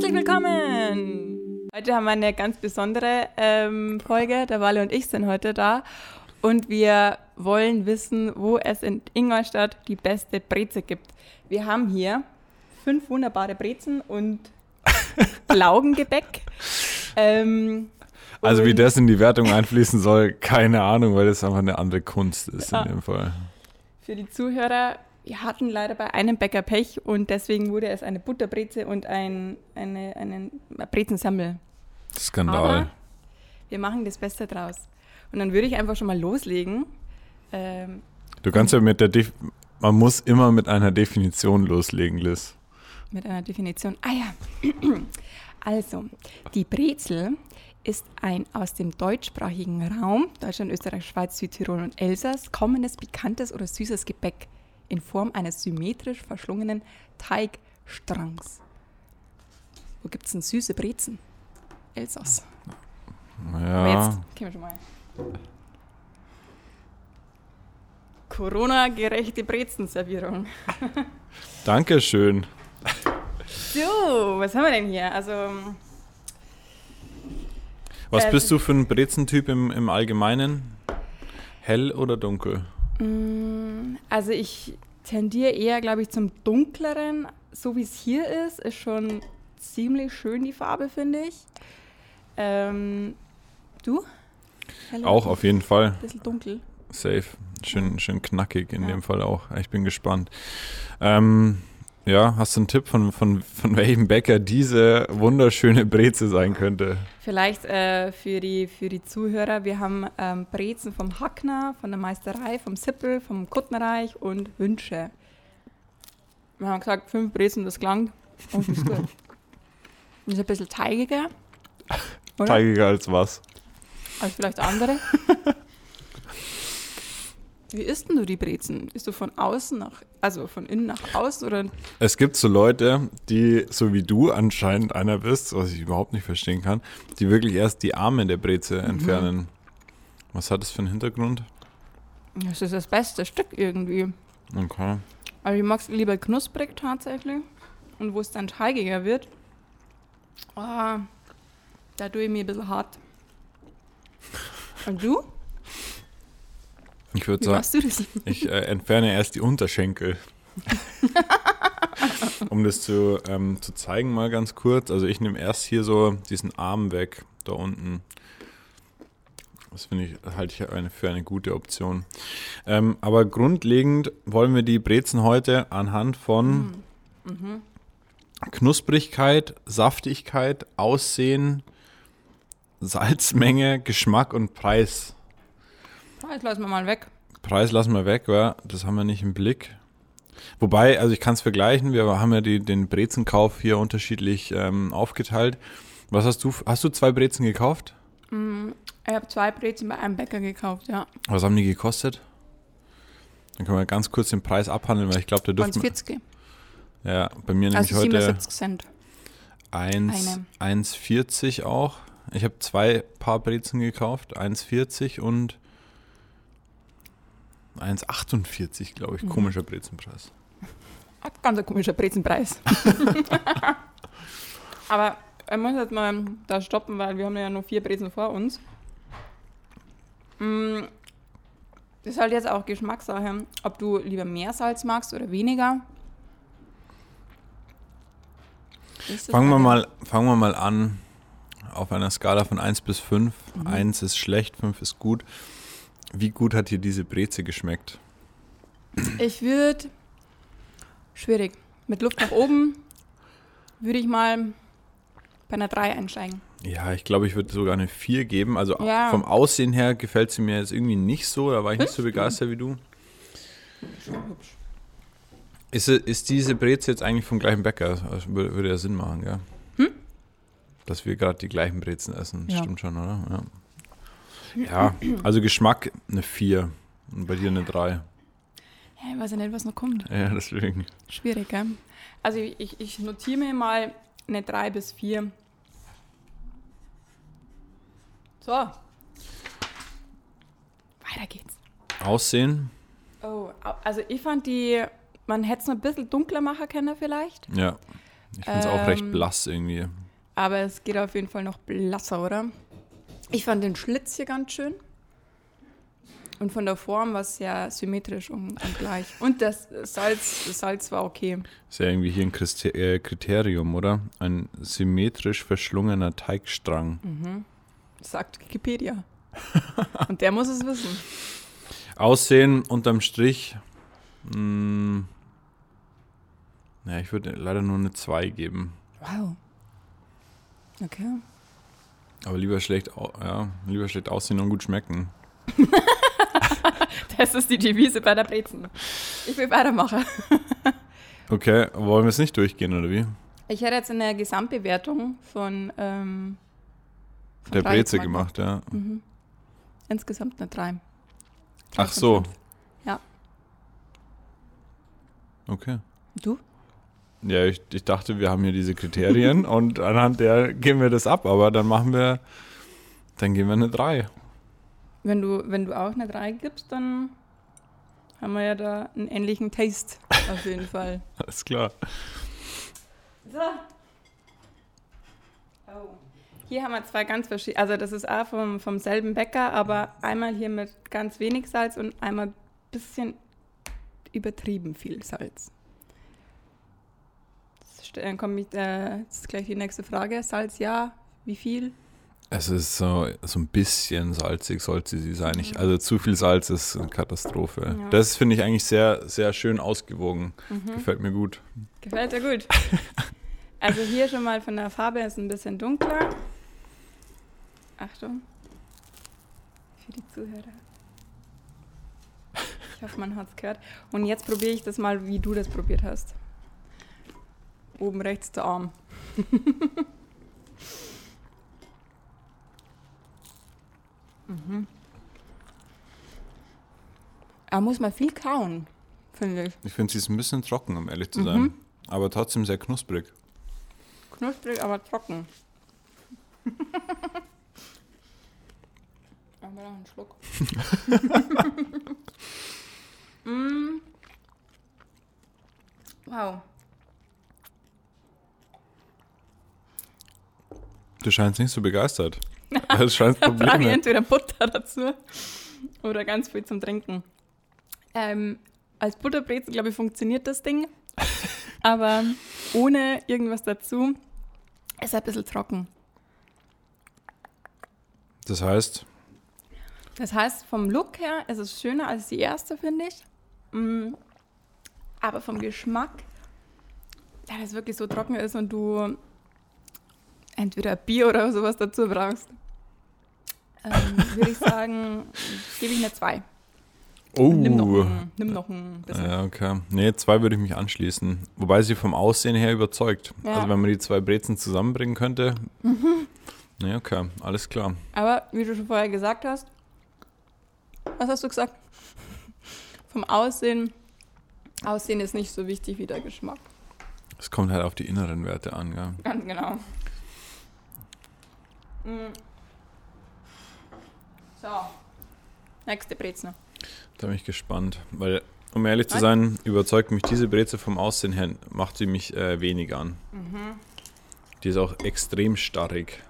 Herzlich willkommen! Heute haben wir eine ganz besondere ähm, Folge. Der Walle und ich sind heute da und wir wollen wissen, wo es in Ingolstadt die beste Breze gibt. Wir haben hier fünf wunderbare Brezen und Laugengebäck. Ähm, Also wie das in die Wertung einfließen soll, keine Ahnung, weil das einfach eine andere Kunst ist Ja. in dem Fall. Für die Zuhörer, wir hatten leider bei einem Bäcker Pech und deswegen wurde es eine Butterbreze und ein eine, einen Brezensammel. Skandal. Aber wir machen das Beste draus. Und dann würde ich einfach schon mal loslegen. Ähm, Du kannst ja mit der Def man muss immer mit einer Definition loslegen, Liz. mit einer Definition. Ah ja. Also, die Brezel ist ein aus dem deutschsprachigen Raum, Deutschland, Österreich, Schweiz, Südtirol und Elsass, kommendes, pikantes oder süßes Gebäck in Form eines symmetrisch verschlungenen Teigstrangs. Wo gibt es denn süße Brezen? Elsass. Aber Ja, jetzt gehen wir schon mal. Corona-gerechte Brezenservierung. danke schön. So, was haben wir denn hier? Also, Was Ähm, bist du für ein Brezentyp im, im Allgemeinen? Hell oder dunkel? Mm, Also ich tendiere eher, glaube ich, zum dunkleren. So wie es hier ist, ist schon ziemlich schön die Farbe, finde ich. Ähm, du? Hell oder Auch auf jeden Fall. Ein bisschen dunkel. Safe. Schön, schön knackig in Ja. dem Fall auch. Ich bin gespannt. Ähm, ja, hast du einen Tipp von, von, von welchem Bäcker diese wunderschöne Breze sein könnte? Vielleicht äh, für, die, für die Zuhörer, wir haben ähm, Brezen vom Hackner, von der Meisterei, vom Sippel, vom Kuttenreich und Wünsche. Wir haben gesagt, fünf Brezen, das klang. Und ist gut. Ist ein bisschen teigiger. Oder? Teigiger als was? als vielleicht andere. Wie isst denn du die Brezen? Isst du von außen nach, also von innen nach außen oder? Es gibt so Leute, die, so wie du anscheinend einer bist, was ich überhaupt nicht verstehen kann, die wirklich erst die Arme der Breze entfernen. Was hat das für einen Hintergrund? Das ist das beste Stück irgendwie. Okay. Aber ich mag es lieber knusprig tatsächlich. Und wo es dann teigiger wird, ah, da tue ich mir ein bisschen hart. Und du? Ich würde sagen, ich äh, entferne erst die Unterschenkel. um das zu, ähm, zu zeigen, mal ganz kurz. Also ich nehme erst hier so diesen Arm weg, da unten. Das finde ich, halte ich eine, für eine gute Option. Ähm, aber grundlegend wollen wir die Brezen heute anhand von Mhm. Knusprigkeit, Saftigkeit, Aussehen, Salzmenge, Geschmack und Preis. Jetzt lassen wir mal weg. Preis lassen wir weg, ja, das haben wir nicht im Blick. Wobei, also ich kann es vergleichen, wir haben ja die, den Brezenkauf hier unterschiedlich ähm, aufgeteilt. Was hast du, hast du zwei Brezen gekauft? Mm, Ich habe zwei Brezen bei einem Bäcker gekauft, ja. Was haben die gekostet? Dann können wir ganz kurz den Preis abhandeln, weil ich glaube, der dürfte. 40. Ja, bei mir nämlich Also heute 77 Cent. 1 Eine. 1,40 auch. Ich habe zwei Paar Brezen gekauft, 1,40 und 1,48, glaube ich. Mhm. Komischer Brezenpreis. Ganz ein komischer Brezenpreis. Aber ich muss jetzt mal da stoppen, weil wir haben ja nur vier Brezen vor uns. Mm, Das ist halt jetzt auch Geschmackssache, ob du lieber mehr Salz magst oder weniger. Fangen wir, mal, fangen wir mal an auf einer Skala von 1 bis 5. Mhm. 1 ist schlecht, 5 ist gut. Wie gut hat dir diese Breze geschmeckt? Ich würde. Schwierig. Mit Luft nach oben würde ich mal bei einer 3 einsteigen. Ja, ich glaube, ich würde sogar eine 4 geben. Also Ja. vom Aussehen her gefällt sie mir jetzt irgendwie nicht so. Da war ich nicht so begeistert wie du. Ist, ist diese Breze jetzt eigentlich vom gleichen Bäcker? Das würde, würde ja Sinn machen, gell? Hm? Dass wir gerade die gleichen Brezen essen. Ja. Stimmt schon, oder? Ja. Ja, also Geschmack eine 4 und bei dir eine 3. Ja, ich weiß ja nicht, was noch kommt. Ja, deswegen. Schwierig, gell? Also ich, ich notiere mir mal eine 3 bis 4. So. Weiter geht's. Aussehen? Oh, also ich fand die, man hätte es noch ein bisschen dunkler machen können vielleicht. Ja. Ich finde es auch recht Ähm, blass irgendwie. Aber es geht auf jeden Fall noch blasser, oder? Ich fand den Schlitz hier ganz schön. Und von der Form war es sehr symmetrisch und, und gleich. Und das Salz, das Salz war okay. Ist ja irgendwie hier ein äh, Kriterium, oder? Ein symmetrisch verschlungener Teigstrang. Mhm. Sagt Wikipedia. und der muss es wissen. Aussehen unterm Strich. Mh, ja, ich würde leider nur eine 2 geben. Wow. Okay. Aber lieber schlecht, ja, lieber schlecht aussehen und gut schmecken. Das ist die Devise bei der Brezen. Ich will weitermachen. Okay, wollen wir es nicht durchgehen, oder wie? Ich hätte jetzt eine Gesamtbewertung von, ähm, von Der Breze gemacht, ja. Mhm. Insgesamt eine 3. Ach so. Ja. Okay. Du? Ja, ich, ich dachte, wir haben hier diese Kriterien und anhand der geben wir das ab, aber dann machen wir, dann geben wir eine 3. Wenn du, wenn du auch eine 3 gibst, dann haben wir ja da einen ähnlichen Taste auf jeden Fall. Alles klar. So. Oh. Hier haben wir zwei ganz verschiedene, also das ist auch vom, vom selben Bäcker, aber einmal hier mit ganz wenig Salz und einmal ein bisschen übertrieben viel Salz. Dann kommt mit, äh, jetzt gleich die nächste Frage. Salz ja, wie viel? Es ist so, so ein bisschen salzig, sollte sie sein. Ich, also zu viel Salz ist eine Katastrophe. Ja. Das finde ich eigentlich sehr, sehr schön ausgewogen. Mhm. Gefällt mir gut. Gefällt dir gut. Also hier schon mal von der Farbe ist ein bisschen dunkler. Achtung. Für die Zuhörer. Ich hoffe, man hat es gehört. Und jetzt probiere ich das mal, wie du das probiert hast. Oben rechts der Arm. mhm. Da muss man viel kauen, finde ich. Ich finde, sie ist ein bisschen trocken, um ehrlich zu sein. Mhm. Aber trotzdem sehr knusprig. Knusprig, aber trocken. aber noch einen Schluck. mm. Wow. Du scheinst nicht so begeistert. Das scheint Da brauche ich Probleme. entweder Butter dazu oder ganz viel zum Trinken. Ähm, als Butterbrezel, glaube ich, funktioniert das Ding. Aber ohne irgendwas dazu ist ein bisschen trocken. Das heißt, Das heißt, vom Look her ist es schöner als die erste, finde ich. Mm, Aber vom Geschmack, da das wirklich so trocken ist und du entweder Bier oder sowas dazu brauchst, ähm, würde ich sagen, gebe ich eine 2. oh. Nimm noch, ein, nimm noch ein bisschen. Ja, okay. Nee, zwei würde ich mich anschließen. Wobei sie vom Aussehen her überzeugt. Ja. Also wenn man die zwei Brezen zusammenbringen könnte. Nee, okay, alles klar. Aber wie du schon vorher gesagt hast, was hast du gesagt? Vom Aussehen, Aussehen ist nicht so wichtig wie der Geschmack. Es kommt halt auf die inneren Werte an, ja. Ganz genau. Mm. So. Nächste Brezel. Da bin ich gespannt. Weil, um ehrlich zu Was? sein, überzeugt mich diese Breze vom Aussehen her, macht sie mich äh, wenig an. Mhm. Die ist auch extrem starrig.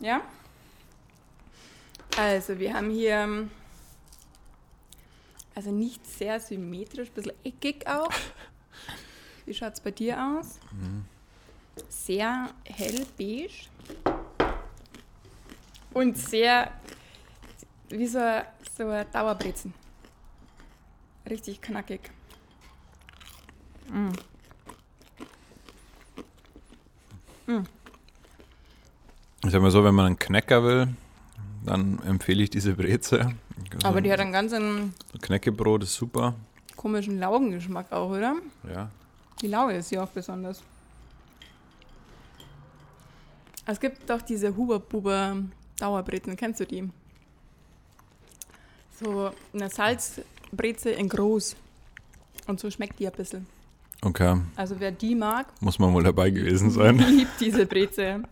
Ja? Also, wir haben hier, ähm, also nicht sehr symmetrisch, ein bisschen eckig auch. Wie schaut es bei dir aus? Sehr hell beige. Und sehr, wie so, ein- so ein Dauerbrezen. Richtig knackig. Mm. Ich sag mal so, wenn man einen Knecker will, dann empfehle ich diese Breze. Aber so, die hat einen ganz einen Knäckebrot ist super. komischen Laugengeschmack auch, oder? Ja. Die Lauge ist ja auch besonders. Es gibt doch diese Huber-Buber Dauerbrezen, kennst du die? So eine Salzbreze in groß. Und so schmeckt die ein bisschen. Okay, Also wer die mag, muss man wohl dabei gewesen sein. liebt diese Breze.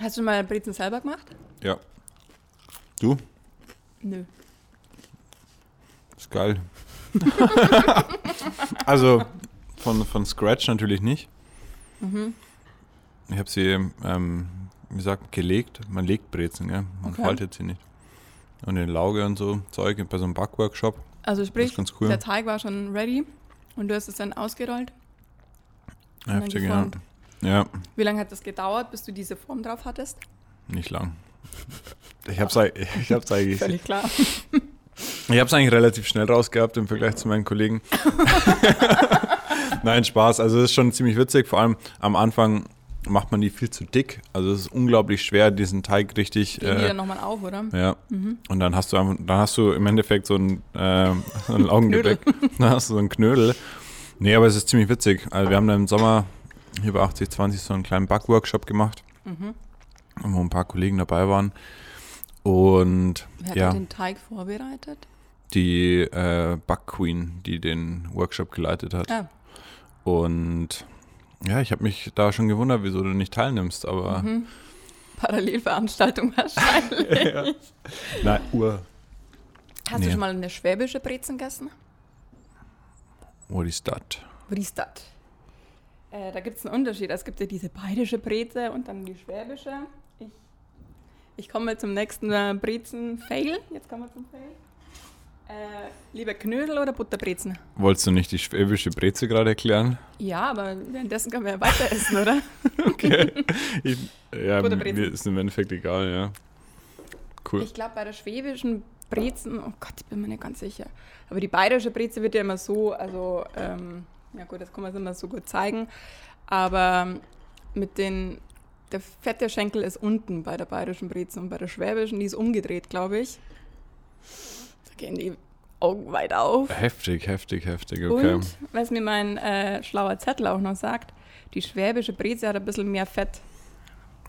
Hast du mal Brezen selber gemacht? Ja. Du? Nö. Ist geil. also von, von Scratch natürlich nicht. Mhm. Ich habe sie, ähm, wie gesagt, gelegt. Man legt Brezen, gell? man Okay. faltet sie nicht. Und in Lauge und so Zeug bei so einem Backworkshop. Also sprich, cool. der Teig war schon ready und du hast es dann ausgerollt. Heftig, ja. Ja, Wie lange hat das gedauert, bis du diese Form drauf hattest? nicht lang. Ich habe es ich hab's eigentlich, Völlig klar. ich hab's eigentlich relativ schnell rausgehabt im Vergleich zu meinen Kollegen. Nein, Spaß. Also es ist schon ziemlich witzig. Vor allem am Anfang macht man die viel zu dick. Also es ist unglaublich schwer, diesen Teig richtig. Gehen die Äh, dann nochmal auf, oder? ja. Und dann hast du einfach, dann hast du im Endeffekt so ein, äh, so ein Laugengebäck. dann hast du so einen Knödel. Nee, aber es ist ziemlich witzig. Also wir haben dann im Sommer hier bei 8020 so einen kleinen Backworkshop gemacht, Mhm. wo ein paar Kollegen dabei waren. Und Wer hat ja, den Teig vorbereitet? die äh, Backqueen, die den Workshop geleitet hat. Ah, Und ja, ich habe mich da schon gewundert, wieso du nicht teilnimmst, aber mhm. Parallelveranstaltung wahrscheinlich. nein, Uhr. Hast Nee. du schon mal eine schwäbische Brezen gegessen? What is that? Was ist das? Äh, da gibt es einen Unterschied. Es gibt ja diese bayerische Breze und dann die schwäbische. Ich, ich komme zum nächsten äh, Brezen-Fail. Jetzt kommen wir zum Fail. Äh, lieber Knödel oder Butterbrezen? Wolltest du nicht die schwäbische Breze gerade erklären? Ja, aber währenddessen können wir ja weiter essen, oder? Okay. ich, ja, mir ist im Endeffekt egal, ja. Cool. Ich glaube, bei der schwäbischen Brezen, oh Gott, ich bin mir nicht ganz sicher. Aber die bayerische Breze wird ja immer so, also, ähm, ja gut, das kann man es immer so gut zeigen. Aber mit den, der fette Schenkel ist unten bei der bayerischen Brezen und bei der schwäbischen, die ist umgedreht, glaube ich. Gehen die Augen weit auf. Heftig, heftig, heftig, okay. Und was mir mein äh, schlauer Zettel auch noch sagt, die schwäbische Breze hat ein bisschen mehr Fett.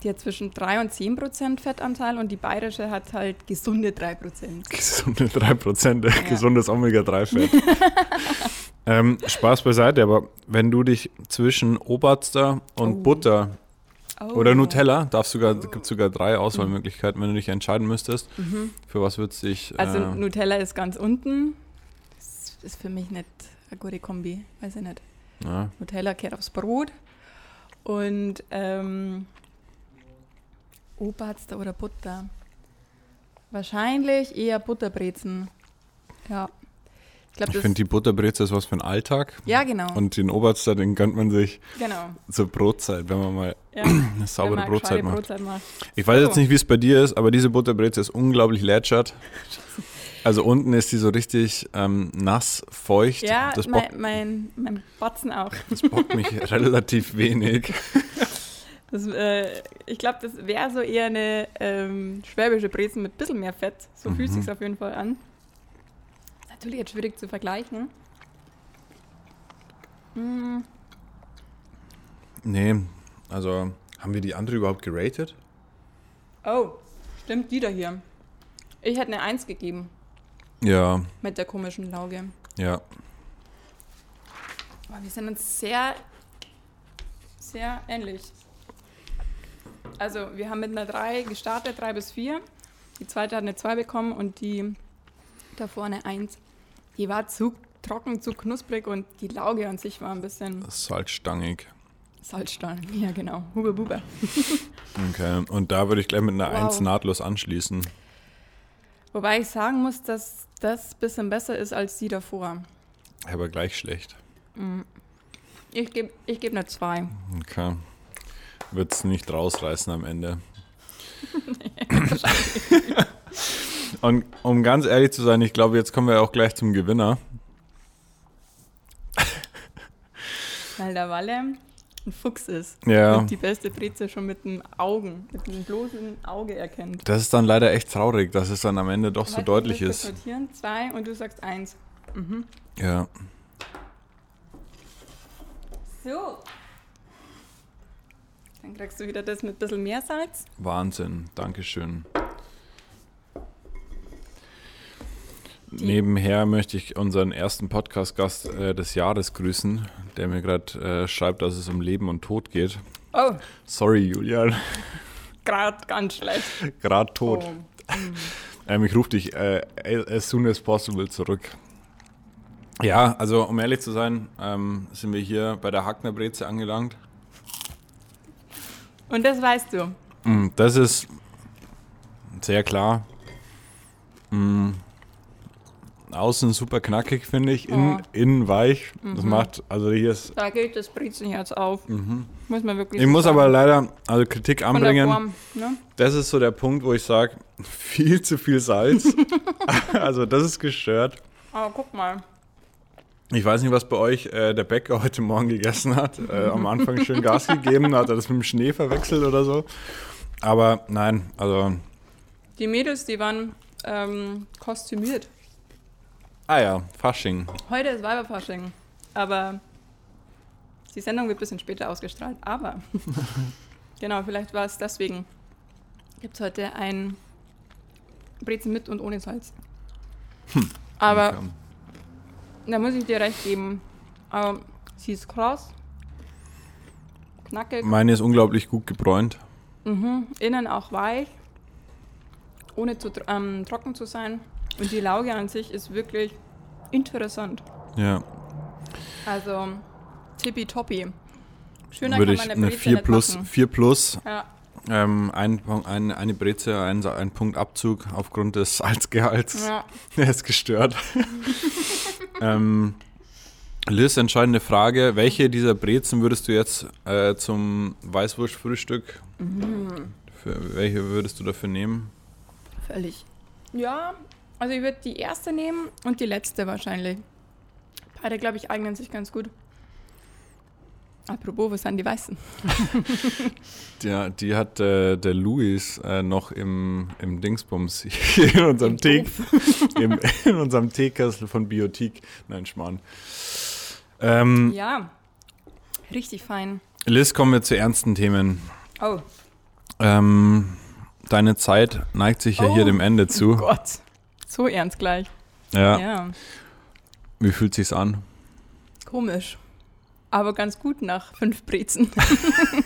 Die hat zwischen 3 und 10 Prozent Fettanteil und die bayerische hat halt gesunde 3 Prozent. Gesunde 3%, gesundes Omega-3-Fett. ähm, Spaß beiseite, aber wenn du dich zwischen Oberster und Oh. Butter Oh. oder Nutella, darfst sogar, gibt sogar drei Auswahlmöglichkeiten, wenn du dich entscheiden müsstest, Mhm. für was würdest du dich... Also äh, Nutella ist ganz unten. Das ist für mich nicht eine gute Kombi, weiß ich nicht. ja, Nutella kehrt aufs Brot und ähm, Oberster oder Butter. Wahrscheinlich eher Butterbrezen. Ja. Ich glaube, ich finde, die Butterbreze ist was für den Alltag. ja, genau. Und den Oberster, den gönnt man sich genau. zur Brotzeit, wenn man mal Ja, eine saubere Brotzeit macht. Brotzeit macht. Ich weiß jetzt So. nicht, wie es bei dir ist, aber diese Butterbreze ist unglaublich lätschert. Also unten ist die so richtig ähm, nass, feucht. Ja, das, bockt, mein, mein, mein Batzen auch. das bockt mich relativ wenig. Das, äh, ich glaube, das wäre so eher eine ähm, schwäbische Brezen mit ein bisschen mehr Fett. So fühlt Mhm. sich auf jeden Fall an. Natürlich jetzt schwierig zu vergleichen. Mm, Nee, also haben wir die andere überhaupt geratet? Oh, stimmt, die da hier. Ich hätte eine 1 gegeben Ja, mit der komischen Lauge. ja. Aber wir sind uns sehr, sehr ähnlich. Also, wir haben mit einer 3 gestartet, 3 bis 4. Die zweite hat eine 2 bekommen und die davor eine 1. Die war zu trocken, zu knusprig und die Lauge an sich war ein bisschen Salzstangig. Salzstein. Ja, genau. Huber Buber. Okay, und da würde ich gleich mit einer Wow. 1 nahtlos anschließen. Wobei ich sagen muss, dass das ein bisschen besser ist als die davor. Aber gleich schlecht. Ich gebe ich geb eine 2. Okay. Wird es nicht rausreißen am Ende. Und um ganz ehrlich zu sein, ich glaube, jetzt kommen wir auch gleich zum Gewinner. Weil der Walle ein Fuchs ist. Ja. Und die beste Breze schon mit den Augen, mit dem bloßen Auge erkennt. Das ist dann leider echt traurig, dass es dann am Ende doch so Warte, deutlich ist. Sortieren. Zwei und du sagst eins. Mhm. Ja. So. Dann kriegst du wieder das mit ein bisschen mehr Salz. Wahnsinn, Dankeschön. Die- Nebenher möchte ich unseren ersten Podcast-Gast äh, des Jahres grüßen, der mir gerade äh, schreibt, dass es um Leben und Tod geht. Oh, Sorry, Julian, gerade ganz schlecht. gerade tot. Oh. Ähm, ich rufe dich äh, as soon as possible zurück. Ja, also um ehrlich zu sein, ähm, sind wir hier bei der Hackner Breze angelangt. Und das weißt du. Mm, Das ist sehr klar. Mm, Außen super knackig, finde ich. Innen, Oh. innen weich. Das Mhm. macht, also hier ist. Da geht das Brezenherz auf. Muss man wirklich Ich so muss sagen. aber leider also Kritik anbringen. Form, ne? Das ist so der Punkt, wo ich sage, viel zu viel Salz. also das ist gestört. Aber guck mal. Ich weiß nicht, was bei euch äh, der Bäcker heute Morgen gegessen hat. Äh, am Anfang schön Gas gegeben, hat er das mit dem Schnee verwechselt oder so. Aber nein, also, Die Mädels, die waren ähm, kostümiert. Ah ja, Fasching. Heute ist Weiberfasching. Aber die Sendung wird ein bisschen später ausgestrahlt. Aber genau, vielleicht war es deswegen. Gibt es heute ein Brezen mit und ohne Salz. Aber Okay. da muss ich dir recht geben. Ähm, sie ist krass. Knackig. Meine ist unglaublich gut gebräunt. Mhm. Innen auch weich. Ohne zu ähm, trocken zu sein. Und die Lauge an sich ist wirklich interessant. Ja, Also tippitoppi. Schöner würde kann man eine eine Breze 4 nicht plus, machen. 4 plus, Ja, ähm, ein, ein, eine Breze, ein, ein Punkt Abzug aufgrund des Salzgehalts. ja. Der ist gestört. ähm, Liz, entscheidende Frage. Welche dieser Brezen würdest du jetzt äh, zum Weißwurstfrühstück, Mhm. für welche würdest du dafür nehmen? Völlig. Ja, also ich würde die erste nehmen und die letzte wahrscheinlich. Beide, glaube ich, eignen sich ganz gut. Apropos, was sind die Weißen? Ja, die hat äh, der Luis äh, noch im, im Dingsbums hier in unserem, Tee, im, in unserem Teekessel von Biotik. Nein, Schmarrn. Ähm, Ja, richtig fein. Liz, kommen wir zu ernsten Themen. Oh, Ähm, deine Zeit neigt sich ja hier Oh. dem Ende zu. Gott. So ernst gleich. Ja. ja. Wie fühlt sich's an? Komisch. Aber ganz gut nach fünf Brezen.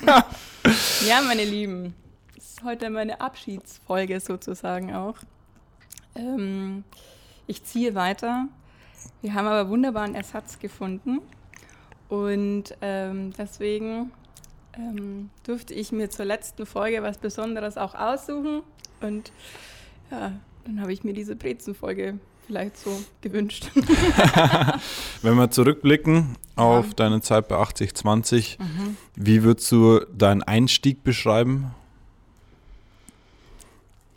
ja, meine Lieben. Das ist heute meine Abschiedsfolge sozusagen auch. Ähm, ich ziehe weiter. Wir haben aber wunderbaren Ersatz gefunden. Und ähm, deswegen ähm, durfte ich mir zur letzten Folge was Besonderes auch aussuchen. Und ja, dann habe ich mir diese Brezenfolge vielleicht so gewünscht. Wenn wir zurückblicken auf Ja. deine Zeit bei 8020, wie würdest du deinen Einstieg beschreiben?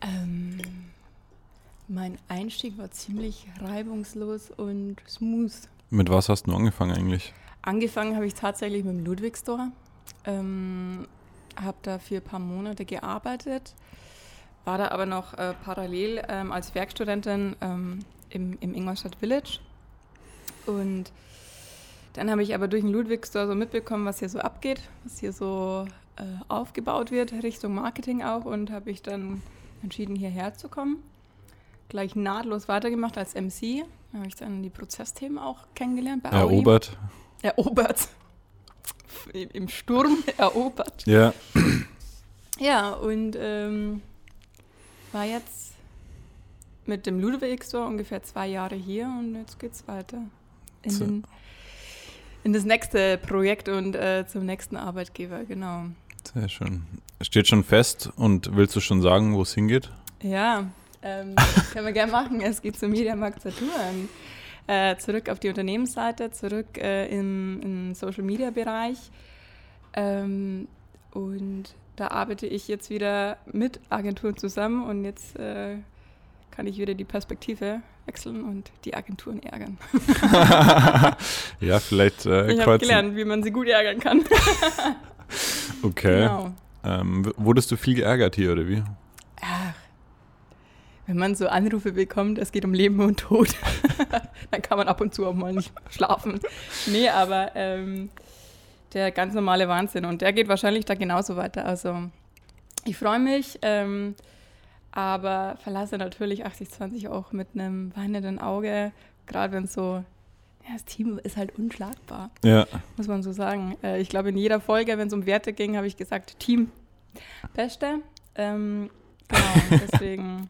Ähm, mein Einstieg war ziemlich reibungslos und smooth. Mit was hast du angefangen eigentlich? Angefangen habe ich tatsächlich mit dem Ludwigstor. Ähm, habe da für ein paar Monate gearbeitet, war da aber noch äh, parallel ähm, als Werkstudentin ähm, im, im Ingolstadt Village. Und dann habe ich aber durch den Ludwigstor so mitbekommen, was hier so abgeht, was hier so äh, aufgebaut wird, Richtung Marketing auch. Und habe ich dann entschieden, hierher zu kommen. Gleich nahtlos weitergemacht als MC. Da habe ich dann die Prozessthemen auch kennengelernt bei Audi. Erobert. Erobert. Im im Sturm erobert. Ja. Ja, und ähm, war jetzt mit dem Ludwig Store ungefähr zwei Jahre hier und jetzt geht's weiter in, So. den, in das nächste Projekt und äh, zum nächsten Arbeitgeber, genau. Sehr schön. Steht schon fest und willst du schon sagen, wo es hingeht? Ja, ähm, können wir gerne machen. Es geht zum Mediamarkt Saturn. Äh, zurück auf die Unternehmensseite, zurück äh, im, im Social Media Bereich. Ähm, und da arbeite ich jetzt wieder mit Agenturen zusammen und jetzt äh, kann ich wieder die Perspektive wechseln und die Agenturen ärgern. ja, vielleicht äh, ich habe gelernt, wie man sie gut ärgern kann. Okay. Genau. Ähm, wurdest du viel geärgert hier oder wie? Ach, wenn man so Anrufe bekommt, es geht um Leben und Tod, dann kann man ab und zu auch mal nicht schlafen. Nee, aber ähm, der ganz normale Wahnsinn und der geht wahrscheinlich da genauso weiter. Also ich freue mich, ähm, aber verlasse natürlich 80-20 auch mit einem weinenden Auge, gerade wenn so, ja, das Team ist halt unschlagbar Ja. muss man so sagen. Äh, ich glaube, in jeder Folge, wenn es um Werte ging, habe ich gesagt, Team, Beste. Ähm, genau, deswegen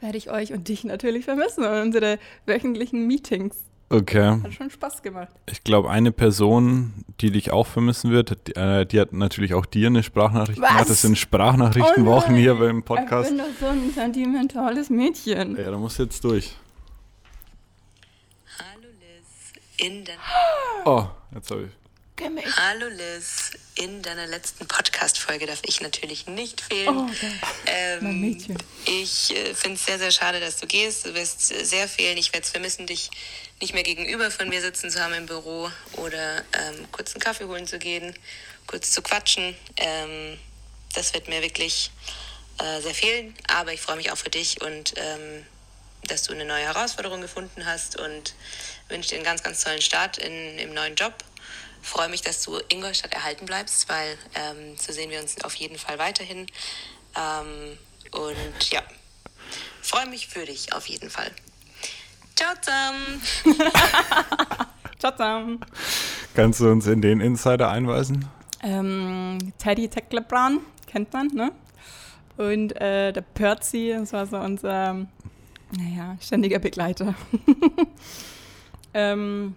werde ich euch und dich natürlich vermissen und unsere wöchentlichen Meetings. Okay. Hat schon Spaß gemacht. Ich glaube, eine Person, die dich auch vermissen wird, die, äh, die hat natürlich auch dir eine Sprachnachricht Was? gemacht. Das sind Sprachnachrichtenwochen Oh hier beim Ich Podcast. bin doch so ein sentimentales Mädchen. Ja, da musst du jetzt durch. Hallo Liz, in deiner, Oh, jetzt habe ich. Kenn mich. Hallo Liz, in deiner letzten Podcast-Folge darf ich natürlich nicht fehlen. Oh, geil. ähm, mein Mädchen. Ich äh, finde es sehr, sehr schade, dass du gehst. Du wirst äh, sehr fehlen. Ich werde es vermissen, dich nicht mehr gegenüber von mir sitzen zu haben im Büro oder ähm, kurz einen Kaffee holen zu gehen, kurz zu quatschen. Ähm, das wird mir wirklich äh, sehr fehlen. Aber ich freue mich auch für dich und ähm, dass du eine neue Herausforderung gefunden hast und wünsche dir einen ganz, ganz tollen Start in, im neuen Job. Freue mich, dass du Ingolstadt erhalten bleibst, weil ähm, so sehen wir uns auf jeden Fall weiterhin. Ähm, und ja, freue mich für dich auf jeden Fall. Ciao zusammen! Ciao zusammen. Kannst du uns in den Insider einweisen? Ähm, Teddy Tecklebrand, kennt man, ne? Und äh, der Percy, das war so unser, naja, ständiger Begleiter. ähm,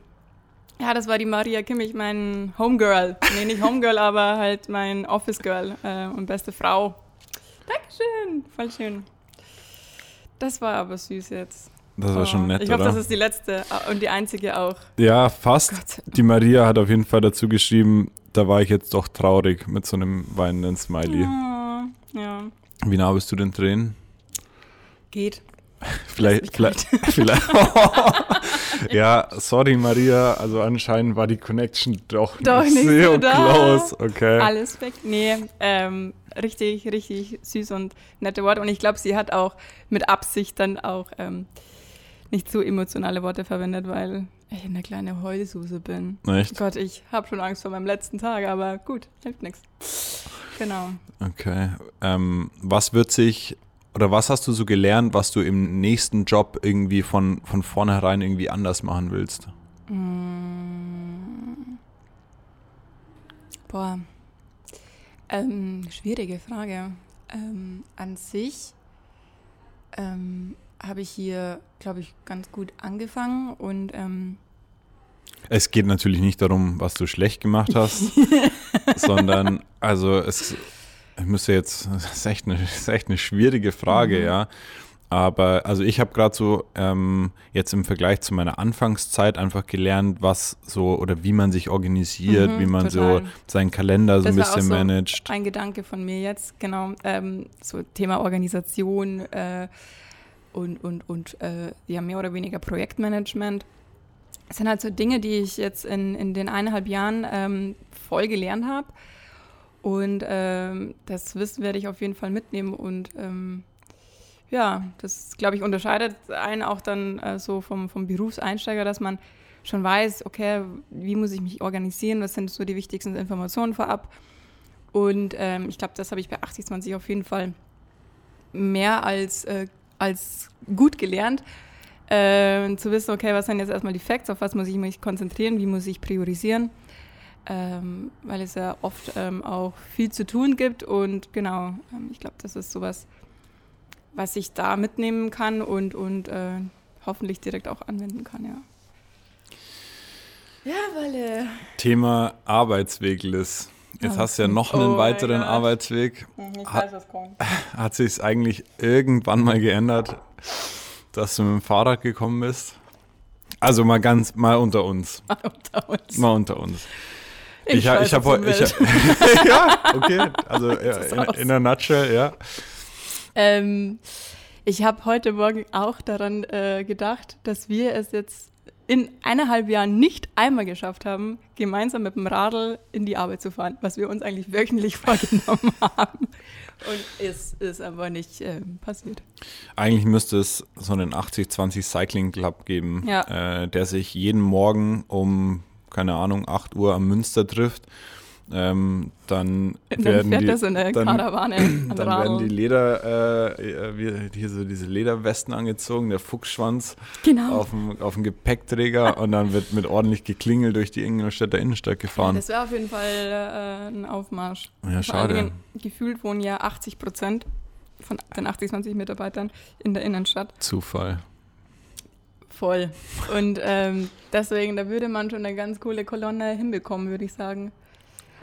ja, das war die Maria Kimmich, mein Homegirl. Nee, nicht Homegirl, aber halt mein Office-Girl äh, und beste Frau. Dankeschön, voll schön. Das war aber süß jetzt. Das war schon Oh, nett, Ich hoffe, das ist die letzte äh, und die einzige auch. ja, fast. Gott. Die Maria hat auf jeden Fall dazu geschrieben, da war ich jetzt doch traurig mit so einem weinenden Smiley. Oh, ja, Wie nah bist du den Tränen? geht. Vielleicht, vielleicht, vielleicht. ja, sorry Maria, also anscheinend war die Connection doch, Doch nicht sehr so close. Okay. Alles weg. Nee, ähm, richtig, richtig süß und nette Worte. Und ich glaube, sie hat auch mit Absicht dann auch ähm, nicht so emotionale Worte verwendet, weil ich eine kleine Heulsuse bin. Echt? Gott, ich habe schon Angst vor meinem letzten Tag, aber gut, hilft nichts. Genau. Okay. Ähm, was wird sich oder was hast du so gelernt, was du im nächsten Job irgendwie von, von vornherein irgendwie anders machen willst? Mm. Boah. Ähm, schwierige Frage. Ähm, an sich ähm, habe ich hier, glaube ich, ganz gut angefangen und ähm, Es geht natürlich nicht darum, was du schlecht gemacht hast, sondern also es ich müsste jetzt, das ist echt eine, das ist echt eine schwierige Frage, Mhm. ja. Aber also ich habe gerade so ähm, jetzt im Vergleich zu meiner Anfangszeit einfach gelernt, was so oder wie man sich organisiert, Mhm, wie man so total. seinen Kalender so ein Das war auch bisschen so managt. ein Gedanke von mir jetzt, genau, ähm, so Thema Organisation äh, und, und, und äh, ja, mehr oder weniger Projektmanagement. Es sind halt so Dinge, die ich jetzt in, in den eineinhalb Jahren ähm, voll gelernt habe. Und ähm, das Wissen werde ich auf jeden Fall mitnehmen. Und ähm, ja, das, glaube ich, unterscheidet einen auch dann äh, so vom, vom Berufseinsteiger, dass man schon weiß, okay, wie muss ich mich organisieren, was sind so die wichtigsten Informationen vorab. Und ähm, ich glaube, das habe ich bei 8020 auf jeden Fall mehr als, äh, als gut gelernt. Äh, zu wissen, okay, was sind jetzt erstmal die Facts, auf was muss ich mich konzentrieren, wie muss ich priorisieren, ähm, weil es ja oft ähm, auch viel zu tun gibt und genau, ähm, ich glaube, das ist sowas, was ich da mitnehmen kann und, und äh, hoffentlich direkt auch anwenden kann, ja. Ja, weil äh, Thema Arbeitsweg, Liz. Jetzt Oh, hast du ja noch einen oh weiteren Gott. Arbeitsweg. ich Ha- weiß, was kommt. Hat sich es eigentlich irgendwann mal geändert, dass du mit dem Fahrrad gekommen bist? Also mal ganz, mal unter uns. Unter uns. Mal unter uns. Ich, Ich, ha- weiß, ich habe heute. hab, ja, okay. Also äh, in, in a nutshell, ja. Ähm, ich habe heute Morgen auch daran äh, gedacht, dass wir es jetzt in eineinhalb Jahren nicht einmal geschafft haben, gemeinsam mit dem Radl in die Arbeit zu fahren, was wir uns eigentlich wöchentlich vorgenommen haben. Und es ist aber nicht ähm, passiert. Eigentlich müsste es so einen 80-20 Cycling Club geben, Ja. äh, der sich jeden Morgen um, keine Ahnung, 8 Uhr am Münster trifft. Ähm, dann, Dann werden fährt die, dann, dann werden die. Leder, äh, hier so diese Lederwesten angezogen, der Fuchsschwanz Genau. auf dem, auf dem Gepäckträger und dann wird mit ordentlich geklingelt durch die Ingolstädter Innenstadt gefahren. Das wäre auf jeden Fall äh, ein Aufmarsch. Ja, schade. Dingen, gefühlt wohnen ja 80 Prozent von den 80, 20 Mitarbeitern in der Innenstadt. Zufall. Voll. Und ähm, deswegen, da würde man schon eine ganz coole Kolonne hinbekommen, würde ich sagen.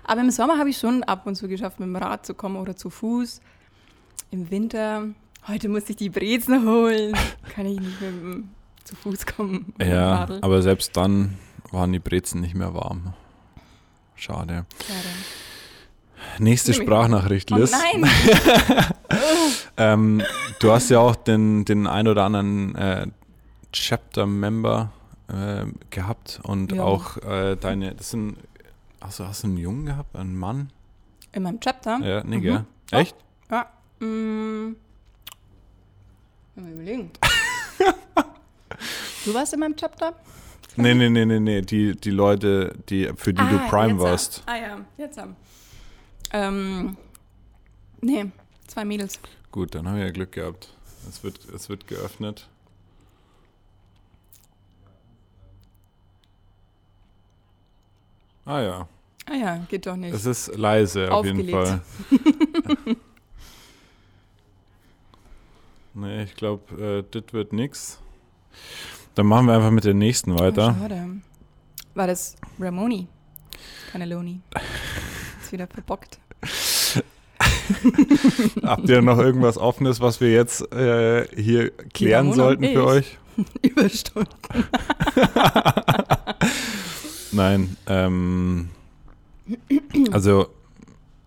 Aber im Sommer habe ich schon ab und zu geschafft, mit dem Rad zu kommen oder zu Fuß. Im Winter, heute muss ich die Brezen holen, kann ich nicht mehr zu Fuß kommen. Ja, aber selbst dann waren die Brezen nicht mehr warm. Schade. Schade. Nächste Sprachnachricht, Oh Liz. nein! Ähm, du hast ja auch den, den ein oder anderen äh, Chapter-Member äh, gehabt und Ja. auch äh, deine, das sind, hast du, hast du einen Jungen gehabt, einen Mann? In meinem Chapter? Ja, nee, Mhm. gell? Echt? Ja. Mm. Mal überlegen. du warst in meinem Chapter? Nee, nee, nee, nee, nee, die, die Leute, die, für die du Prime warst. Ah ja, jetzt haben. Ähm, nee, zwei Mädels. Gut, dann haben wir ja Glück gehabt. Es wird, es wird geöffnet. Ah ja, Ah ja, geht doch nicht. es ist leise auf jeden Aufgelegt. Fall. nee, ich glaube, äh, das wird nix. Dann machen wir einfach mit der nächsten weiter. Oh, schade. War das Ramoni? Keine Loni. Ist wieder verbockt. Habt ihr noch irgendwas Offenes, was wir jetzt äh, hier klären sollten für euch? Überstunden. Nein. Ähm, also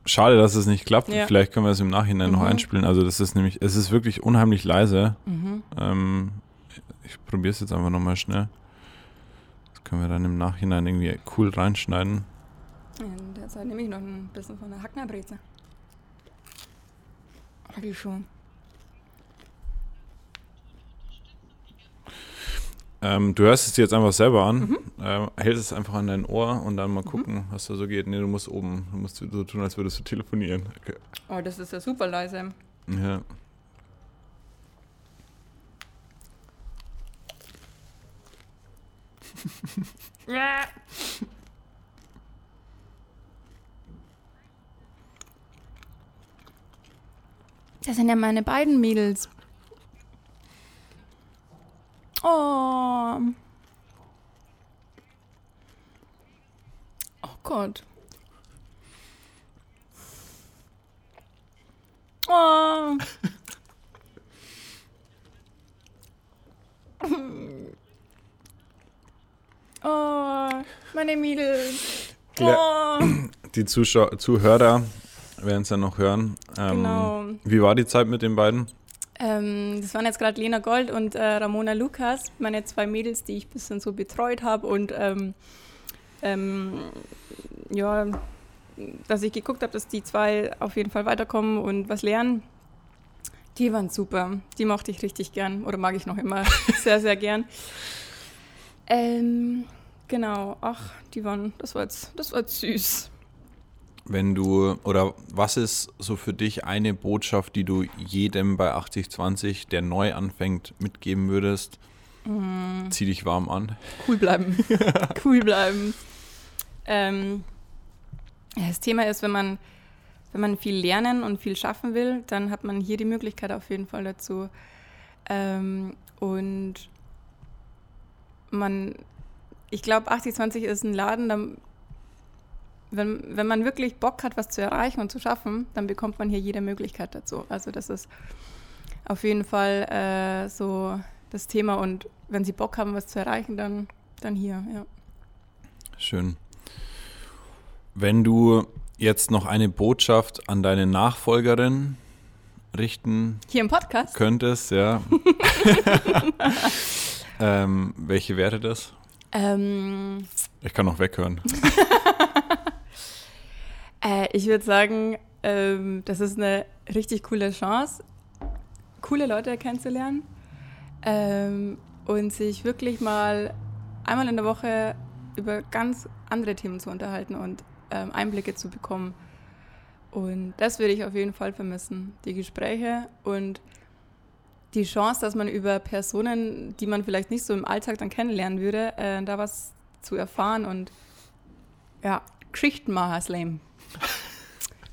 schade, dass es nicht klappt. Ja. Vielleicht können wir es im Nachhinein noch Mhm. einspielen. Also das ist nämlich, es ist wirklich unheimlich leise. Mhm. Ähm, ich probiere es jetzt einfach nochmal schnell. Das können wir dann im Nachhinein irgendwie cool reinschneiden. In der Zeit nehme ich noch ein bisschen von der Hacknerbreze. Die schon. Ähm, du hörst es dir jetzt einfach selber an, Mhm. ähm, hältst es einfach an dein Ohr und dann mal gucken, was da so geht. Nee, du musst oben, du musst so tun, als würdest du telefonieren. Okay. Oh, das ist ja super leise. Ja. Ja. Das sind ja meine beiden Mädels. Oh. Oh Gott. Oh. Oh, meine Mädels. Ja. Oh. Die Zuschau Zuhörer werden es dann noch hören. Ähm, Genau. Wie war die Zeit mit den beiden? Ähm, das waren jetzt gerade Lena Gold und äh, Ramona Lukas, meine zwei Mädels, die ich ein bisschen so betreut habe und ähm, ähm, ja, dass ich geguckt habe, dass die zwei auf jeden Fall weiterkommen und was lernen. Die waren super. Die mochte ich richtig gern oder mag ich noch immer sehr, sehr gern. Ähm, genau. Ach, die waren, das war jetzt, das war jetzt süß. Wenn du, oder was ist so für dich eine Botschaft, die du jedem bei 8020, der neu anfängt, mitgeben würdest? Mm. Zieh dich warm an. Cool bleiben. cool bleiben. Ähm, das Thema ist, wenn man, wenn man viel lernen und viel schaffen will, dann hat man hier die Möglichkeit auf jeden Fall dazu. Ähm, und man, ich glaube, 8020 ist ein Laden, da, wenn, wenn man wirklich Bock hat, was zu erreichen und zu schaffen, dann bekommt man hier jede Möglichkeit dazu. Also das ist auf jeden Fall äh, so das Thema und wenn Sie Bock haben, was zu erreichen, dann, dann hier, ja. Schön. Wenn du jetzt noch eine Botschaft an deine Nachfolgerin richten Hier im Podcast? könntest, ja. ähm, welche wäre das? Ähm, Ich kann noch weghören. äh, ich würde sagen, ähm, das ist eine richtig coole Chance, coole Leute kennenzulernen ähm, und sich wirklich mal einmal in der Woche über ganz andere Themen zu unterhalten und ähm, Einblicke zu bekommen. Und das würde ich auf jeden Fall vermissen. Die Gespräche und die Chance, dass man über Personen, die man vielleicht nicht so im Alltag dann kennenlernen würde, äh, da was zu erfahren und ja, Geschichtenmacher Slam.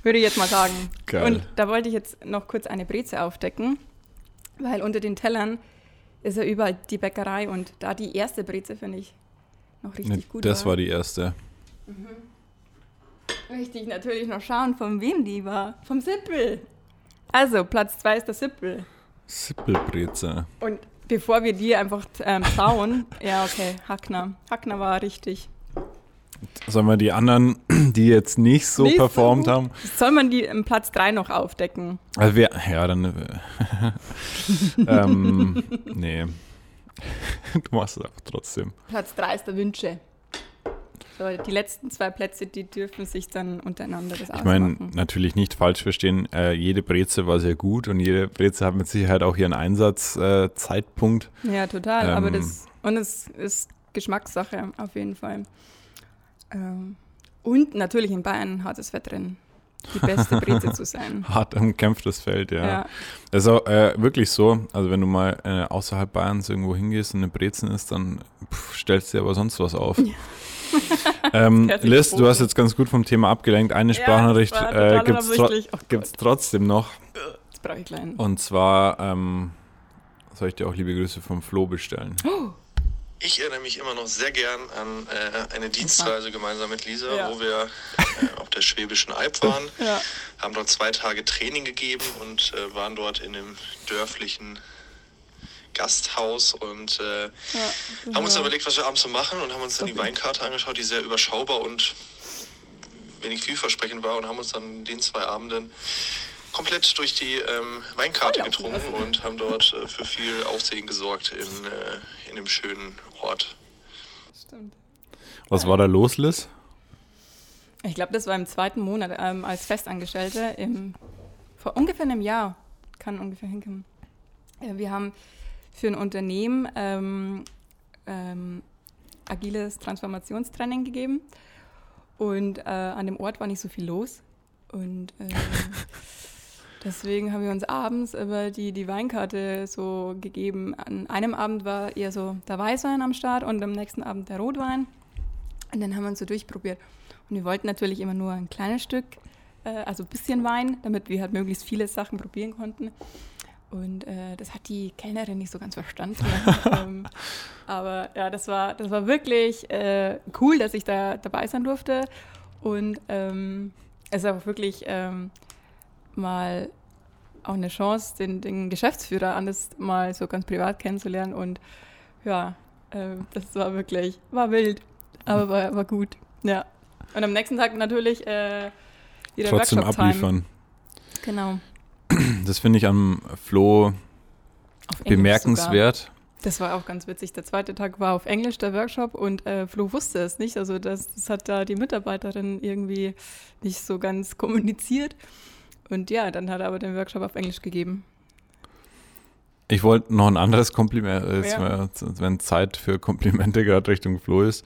Würde ich jetzt mal sagen. Geil. Und da wollte ich jetzt noch kurz eine Breze aufdecken, weil unter den Tellern ist ja überall die Bäckerei und da die erste Breze finde ich noch richtig Ne, gut. das war die erste. Richtig, natürlich noch schauen, von wem die war. Vom Sippel. Also, Platz zwei ist der Sippel. Sippelbreze. Und bevor wir die einfach ähm, schauen, ja, okay, Hackner. Hackner war richtig. Sollen wir die anderen, die jetzt nicht so Nicht so performt gut. haben? Soll man die im Platz drei noch aufdecken? Also wir, ja, dann. Äh, ähm, nee. Du machst es einfach trotzdem. Platz drei ist der Wünsche. So, die letzten zwei Plätze, die dürfen sich dann untereinander das Ich meine, natürlich nicht falsch verstehen, äh, jede Breze war sehr gut und jede Breze hat mit Sicherheit auch ihren Einsatzzeitpunkt. Äh. Ja, total. aber Ähm. das, und es ist Geschmackssache, auf jeden Fall. Ähm, und natürlich in Bayern hat es Wettrennen, die beste Breze zu sein. Hart umkämpftes Feld, ja. Ja. Auch äh, wirklich so. Also, wenn du mal äh, außerhalb Bayerns irgendwo hingehst und eine Brezen ist, dann pff, stellst du dir aber sonst was auf. ähm, Liz, du hast jetzt ganz gut vom Thema abgelenkt. Eine Sprachnachricht Ja, äh, gibt es tro. Oh trotzdem noch. Jetzt brauche ich kleinen. Und zwar ähm, soll ich dir auch liebe Grüße vom Flo bestellen. Ich erinnere mich immer noch sehr gern an äh, eine Dienstreise gemeinsam mit Lisa, Ja. wo wir äh, auf der Schwäbischen Alb waren, Ja. haben dort zwei Tage Training gegeben und äh, waren dort in einem dörflichen Gasthaus und äh, Ja, haben uns überlegt, was wir abends so machen und haben uns dann die Weinkarte angeschaut, die sehr überschaubar und wenig vielversprechend war und haben uns dann den zwei Abenden komplett durch die ähm, Weinkarte Volllaufen getrunken lassen. und haben dort äh, für viel Aufsehen gesorgt in, äh, in dem schönen Ort. Stimmt. Was war da los, Liz? Ich glaube, das war im zweiten Monat ähm, als Festangestellte, im, vor ungefähr einem Jahr, kann ungefähr hinkommen. Äh, wir haben für ein Unternehmen ähm, ähm, agiles Transformationstraining gegeben und äh, an dem Ort war nicht so viel los und ähm, deswegen haben wir uns abends über die, die Weinkarte so gegeben. An einem Abend war eher so der Weißwein am Start und am nächsten Abend der Rotwein. Und dann haben wir uns so durchprobiert. Und wir wollten natürlich immer nur ein kleines Stück, äh, also ein bisschen Wein, damit wir halt möglichst viele Sachen probieren konnten. Und äh, das hat die Kellnerin nicht so ganz verstanden. ähm, aber ja, das war, das war wirklich äh, cool, dass ich da dabei sein durfte. Und ähm, es ist auch wirklich ähm, mal auch eine Chance, den, den Geschäftsführer anders mal so ganz privat kennenzulernen. Und ja, äh, das war wirklich, war wild, aber war, war gut. Ja. Und am nächsten Tag natürlich äh, wieder Trotzdem abliefern. Genau. Das finde ich am Flo bemerkenswert. Sogar. Das war auch ganz witzig. Der zweite Tag war auf Englisch, der Workshop, und äh, Flo wusste es nicht. Also das, das hat da die Mitarbeiterin irgendwie nicht so ganz kommuniziert. Und ja, dann hat er aber den Workshop auf Englisch gegeben. Ich wollte noch ein anderes Kompliment, äh, Ja. wenn Zeit für Komplimente gerade Richtung Flo ist,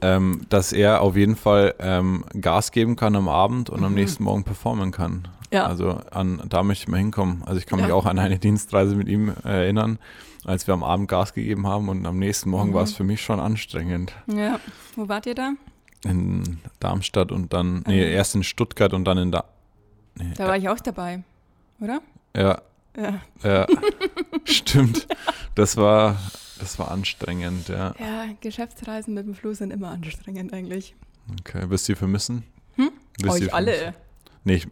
ähm, dass er auf jeden Fall ähm, Gas geben kann am Abend und am Mhm. nächsten Morgen performen kann. Ja. Also an, da möchte ich mal hinkommen. Also ich kann mich Ja. auch an eine Dienstreise mit ihm äh, erinnern, als wir am Abend Gas gegeben haben und am nächsten Morgen Mhm. war es für mich schon anstrengend. Ja. Wo wart ihr da? In Darmstadt und dann, nee, Mhm. erst in Stuttgart und dann in da. Nee, Da war ich auch dabei, oder? ja, Ja. ja, stimmt. Das war, das war anstrengend, ja. Ja, Geschäftsreisen mit dem Flo sind immer anstrengend eigentlich. Okay, wirst du die vermissen? Hm? Wirst Euch alle. Nee, ich,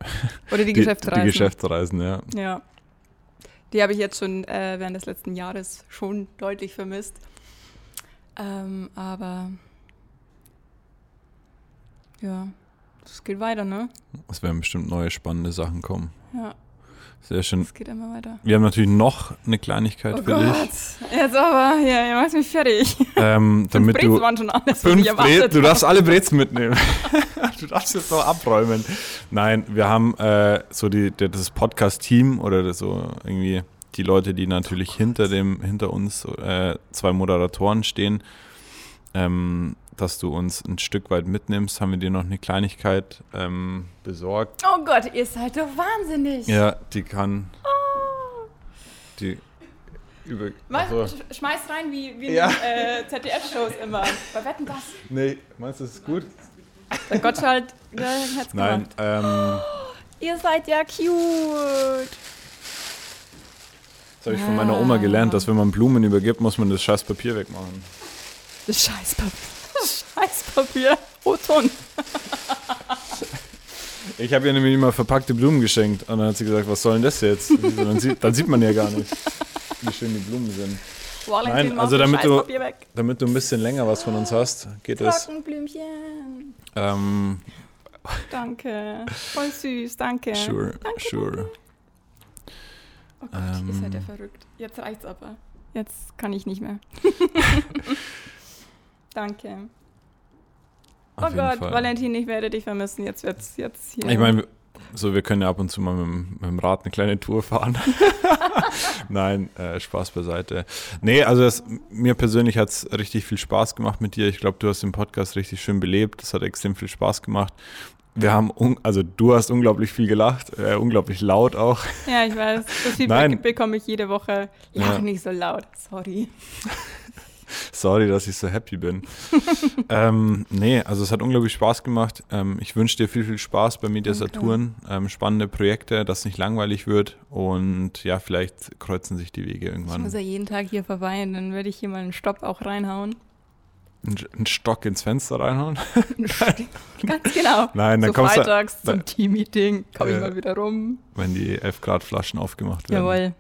Oder die, die, Geschäftsreisen. die Geschäftsreisen, ja. Ja. Die habe ich jetzt schon äh, während des letzten Jahres schon deutlich vermisst. Ähm, aber ja, es geht weiter, ne? Es werden bestimmt neue spannende Sachen kommen. Ja, Sehr schön. es geht immer weiter. Wir haben natürlich noch eine Kleinigkeit Oh für Gott, dich. jetzt aber, ja, ihr macht mich fertig. Ähm, damit Brezen du waren schon alles, fünf Brezen, du darfst alle Brezen mitnehmen. du darfst jetzt noch abräumen. Nein, wir haben äh, so die, das Podcast-Team oder so irgendwie die Leute, die natürlich hinter dem, hinter uns äh, zwei Moderatoren stehen, ähm, dass du uns ein Stück weit mitnimmst, haben wir dir noch eine Kleinigkeit ähm, besorgt. Oh Gott, ihr seid doch wahnsinnig. Ja, die kann. Die über. Sch- Schmeiß rein wie, wie Ja. in äh, ZDF-Shows immer. Bei Wetten, das? Nee, meinst du, das ist gut? Der Gottschalk, der hat's Nein, gemacht. ähm, Ihr seid ja cute. Das habe ich von meiner Oma gelernt, dass wenn man Blumen übergibt, muss man das scheiß Papier wegmachen. Das Scheißpapier. Das Scheißpapier. Roton. Ich habe ihr nämlich immer verpackte Blumen geschenkt. Und dann hat sie gesagt, was soll denn das jetzt? dann, sieht, dann sieht man ja gar nicht, wie schön die Blumen sind. Valentin, Nein, also das damit du, damit du ein bisschen länger was von uns hast, geht es. Trockenblümchen. Ähm, Danke. Voll süß, danke. sure, Danke, sure. Oh Gott, ihr seid ja Ähm. verrückt. Jetzt reicht's aber. Jetzt kann ich nicht mehr. danke. Auf oh Gott, Fall. Valentin, ich werde dich vermissen. Jetzt wird's jetzt hier. Ich meine, so wir können ja ab und zu mal mit, dem- mit dem Rad eine kleine Tour fahren. Nein, äh, Spaß beiseite. Nee, also das, mir persönlich hat es richtig viel Spaß gemacht mit dir. Ich glaube, du hast den Podcast richtig schön belebt. Das hat extrem viel Spaß gemacht. Wir haben, un also du hast unglaublich viel gelacht, äh, unglaublich laut auch. Ja, ich weiß. Das Feedback Nein. bekomme ich jede Woche. Lach Ja. nicht so laut. Sorry. Sorry, dass ich so happy bin. ähm, nee, also es hat unglaublich Spaß gemacht. Ähm, ich wünsche dir viel, viel Spaß bei Media. Saturn. Ähm, spannende Projekte, dass es nicht langweilig wird. Und ja, vielleicht kreuzen sich die Wege Ich irgendwann. muss ja jeden Tag hier vorbei und dann werde ich hier mal einen Stopp auch reinhauen. Einen Stock ins Fenster reinhauen. Ganz genau. Nein, dann so kommst du, freitags zum da- Team-Meeting komme ich Ja. mal wieder rum. wenn die 11 Grad Flaschen aufgemacht werden. Jawohl.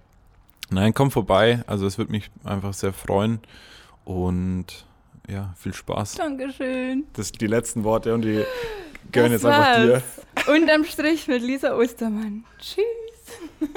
Nein, komm vorbei. Also es würde mich einfach sehr freuen. Und ja, viel Spaß. Dankeschön. Das sind die letzten Worte und die gehören Das jetzt einfach dir. war's. Unterm Strich mit Lisa Ostermann. Tschüss.